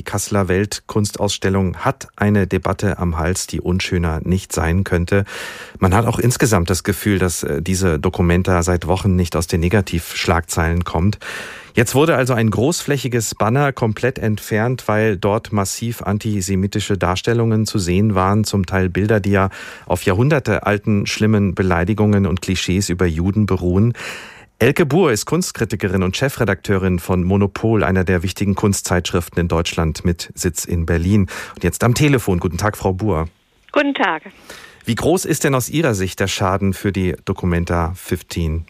Die Kasseler Weltkunstausstellung hat eine Debatte am Hals, die unschöner nicht sein könnte. Man hat auch insgesamt das Gefühl, dass äh, diese Dokumenta seit Wochen nicht aus den Negativschlagzeilen kommt. Jetzt wurde also ein großflächiges Banner komplett entfernt, weil dort massiv antisemitische Darstellungen zu sehen waren, zum Teil Bilder, die ja auf Jahrhunderte alten schlimmen Beleidigungen und Klischees über Juden beruhen. Elke Buhr ist Kunstkritikerin und Chefredakteurin von Monopol, einer der wichtigen Kunstzeitschriften in Deutschland mit Sitz in Berlin. Und jetzt am Telefon. Guten Tag, Frau Buhr. Guten Tag. Wie groß ist denn aus Ihrer Sicht der Schaden für die Documenta 15?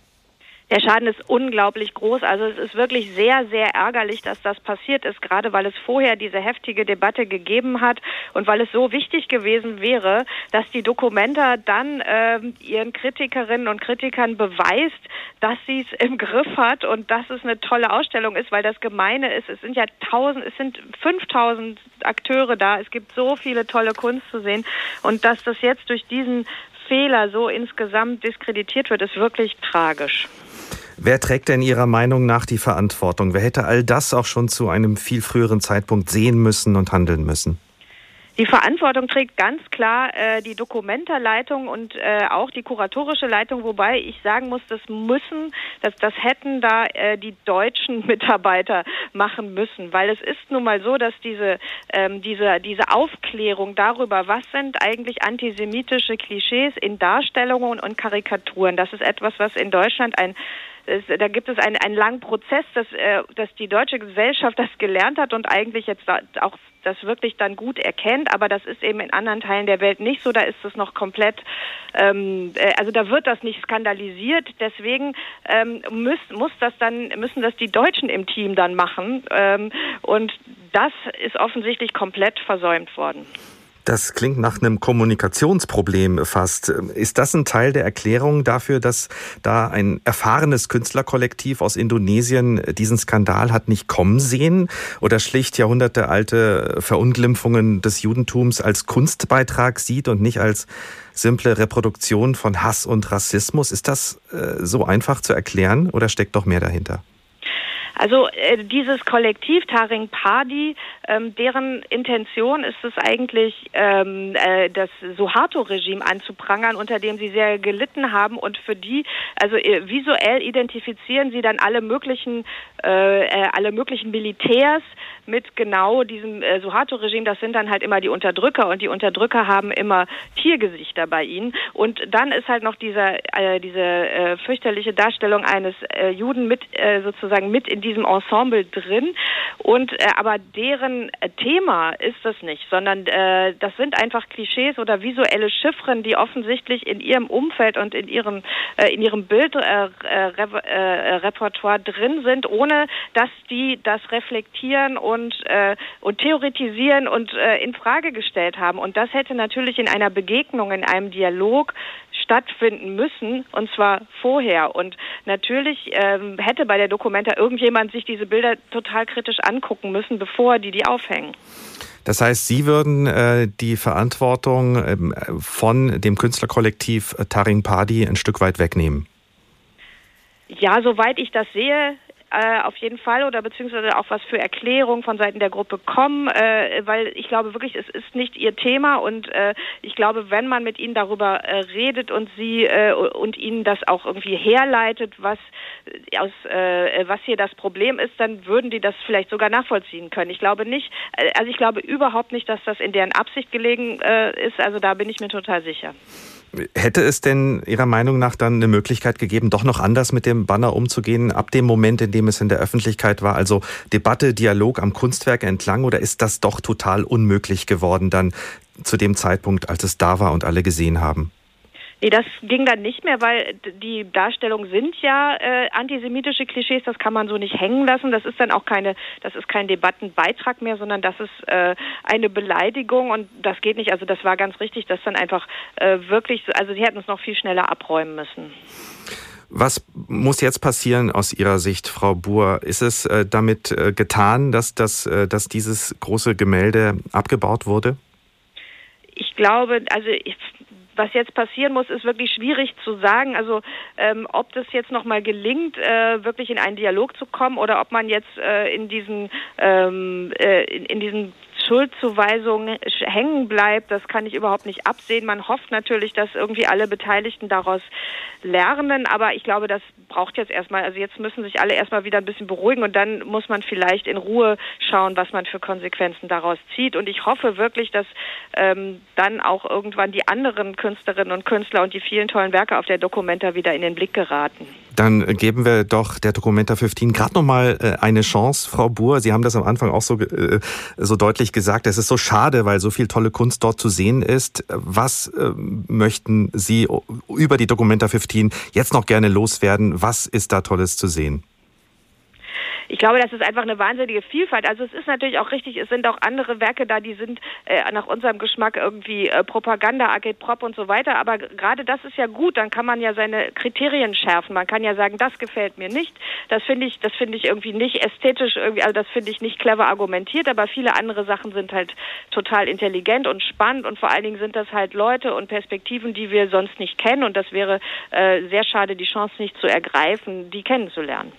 Der Schaden ist unglaublich groß. Also es ist wirklich sehr, sehr ärgerlich, dass das passiert ist, gerade weil es vorher diese heftige Debatte gegeben hat und weil es so wichtig gewesen wäre, dass die Dokumenta dann äh, ihren Kritikerinnen und Kritikern beweist, dass sie es im Griff hat und dass es eine tolle Ausstellung ist, weil das Gemeine ist, es sind ja tausend, es sind 5000 Akteure da, es gibt so viele tolle Kunst zu sehen und dass das jetzt durch diesen Fehler so insgesamt diskreditiert wird, ist wirklich tragisch. Wer trägt denn Ihrer Meinung nach die Verantwortung? Wer hätte all das auch schon zu einem viel früheren Zeitpunkt sehen müssen und handeln müssen? Die Verantwortung trägt ganz klar äh, die Dokumenterleitung und äh, auch die kuratorische Leitung, wobei ich sagen muss, das müssen, das, das hätten da äh, die deutschen Mitarbeiter machen müssen, weil es ist nun mal so, dass diese, ähm, diese, diese Aufklärung darüber, was sind eigentlich antisemitische Klischees in Darstellungen und Karikaturen, das ist etwas, was in Deutschland ein es, da gibt es einen, einen langen Prozess, dass, äh, dass die deutsche Gesellschaft das gelernt hat und eigentlich jetzt auch das wirklich dann gut erkennt, aber das ist eben in anderen Teilen der Welt nicht so. Da ist es noch komplett, ähm, äh, also da wird das nicht skandalisiert. Deswegen ähm, muss, muss das dann müssen das die Deutschen im Team dann machen ähm, und das ist offensichtlich komplett versäumt worden. Das klingt nach einem Kommunikationsproblem fast. Ist das ein Teil der Erklärung dafür, dass da ein erfahrenes Künstlerkollektiv aus Indonesien diesen Skandal hat nicht kommen sehen oder schlicht jahrhundertealte Verunglimpfungen des Judentums als Kunstbeitrag sieht und nicht als simple Reproduktion von Hass und Rassismus? Ist das äh, so einfach zu erklären oder steckt doch mehr dahinter? Also äh, dieses Kollektiv Taring Padi, ähm, deren Intention ist es eigentlich, ähm, äh, das Suharto-Regime anzuprangern, unter dem sie sehr gelitten haben und für die, also äh, visuell identifizieren sie dann alle möglichen, äh, äh alle möglichen Militärs mit genau diesem äh, Suharto-Regime. Das sind dann halt immer die Unterdrücker und die Unterdrücker haben immer Tiergesichter bei ihnen. Und dann ist halt noch dieser, äh, diese äh, fürchterliche Darstellung eines äh, Juden mit äh, sozusagen mit in die diesem Ensemble drin. Und äh, aber deren äh, Thema ist das nicht, sondern äh, das sind einfach Klischees oder visuelle Chiffren, die offensichtlich in ihrem Umfeld und in ihrem äh, in ihrem Bildrepertoire äh, äh, drin sind, ohne dass die das reflektieren und äh, und theoretisieren und äh, in Frage gestellt haben. Und das hätte natürlich in einer Begegnung, in einem Dialog stattfinden müssen, und zwar vorher. Und natürlich ähm, hätte bei der Dokumenta irgendjemand sich diese Bilder total kritisch angucken müssen, bevor die die aufhängen. Das heißt, Sie würden äh, die Verantwortung ähm, von dem Künstlerkollektiv Taring Padi ein Stück weit wegnehmen? Ja, soweit ich das sehe, äh, auf jeden Fall oder beziehungsweise auch was für Erklärungen von Seiten der Gruppe kommen, äh, weil ich glaube wirklich, es ist nicht ihr Thema und äh, ich glaube, wenn man mit ihnen darüber äh, redet und sie äh, und ihnen das auch irgendwie herleitet, was äh, aus äh, was hier das Problem ist, dann würden die das vielleicht sogar nachvollziehen können. Ich glaube nicht, äh, also ich glaube überhaupt nicht, dass das in deren Absicht gelegen äh, ist. Also da bin ich mir total sicher. Hätte es denn Ihrer Meinung nach dann eine Möglichkeit gegeben, doch noch anders mit dem Banner umzugehen, ab dem Moment, in dem es in der Öffentlichkeit war? Also Debatte, Dialog am Kunstwerk entlang oder ist das doch total unmöglich geworden dann zu dem Zeitpunkt, als es da war und alle gesehen haben? Nee, das ging dann nicht mehr, weil die Darstellungen sind ja äh, antisemitische Klischees, das kann man so nicht hängen lassen. Das ist dann auch keine, das ist kein Debattenbeitrag mehr, sondern das ist äh, eine Beleidigung und das geht nicht. Also das war ganz richtig, dass dann einfach äh, wirklich, also sie hätten es noch viel schneller abräumen müssen. Was muss jetzt passieren aus Ihrer Sicht, Frau Buhr? Ist es äh, damit äh, getan, dass, dass, äh, dass dieses große Gemälde abgebaut wurde? Ich glaube, also ich, was jetzt passieren muss, ist wirklich schwierig zu sagen. Also ähm, ob das jetzt nochmal gelingt, äh, wirklich in einen Dialog zu kommen oder ob man jetzt äh, in diesen ähm, äh, in, in diesen Schuldzuweisung hängen bleibt, das kann ich überhaupt nicht absehen. Man hofft natürlich, dass irgendwie alle Beteiligten daraus lernen, aber ich glaube, das braucht jetzt erstmal, also jetzt müssen sich alle erstmal wieder ein bisschen beruhigen und dann muss man vielleicht in Ruhe schauen, was man für Konsequenzen daraus zieht. Und ich hoffe wirklich, dass ähm, dann auch irgendwann die anderen Künstlerinnen und Künstler und die vielen tollen Werke auf der Documenta wieder in den Blick geraten. Dann geben wir doch der Documenta 15 gerade nochmal äh, eine Chance, Frau Buhr. Sie haben das am Anfang auch so, äh, so deutlich gesagt. Es ist so schade, weil so viel tolle Kunst dort zu sehen ist. Was äh, möchten Sie über die Documenta 15 jetzt noch gerne loswerden? Was ist da Tolles zu sehen? Ich glaube, das ist einfach eine wahnsinnige Vielfalt. Also es ist natürlich auch richtig, es sind auch andere Werke da, die sind äh, nach unserem Geschmack irgendwie äh, Propaganda, Arcade Prop und so weiter. Aber gerade das ist ja gut, dann kann man ja seine Kriterien schärfen. Man kann ja sagen, das gefällt mir nicht. Das finde ich, das finde ich irgendwie nicht ästhetisch irgendwie, also das finde ich nicht clever argumentiert, aber viele andere Sachen sind halt total intelligent und spannend und vor allen Dingen sind das halt Leute und Perspektiven, die wir sonst nicht kennen und das wäre äh, sehr schade, die Chance nicht zu ergreifen, die kennenzulernen.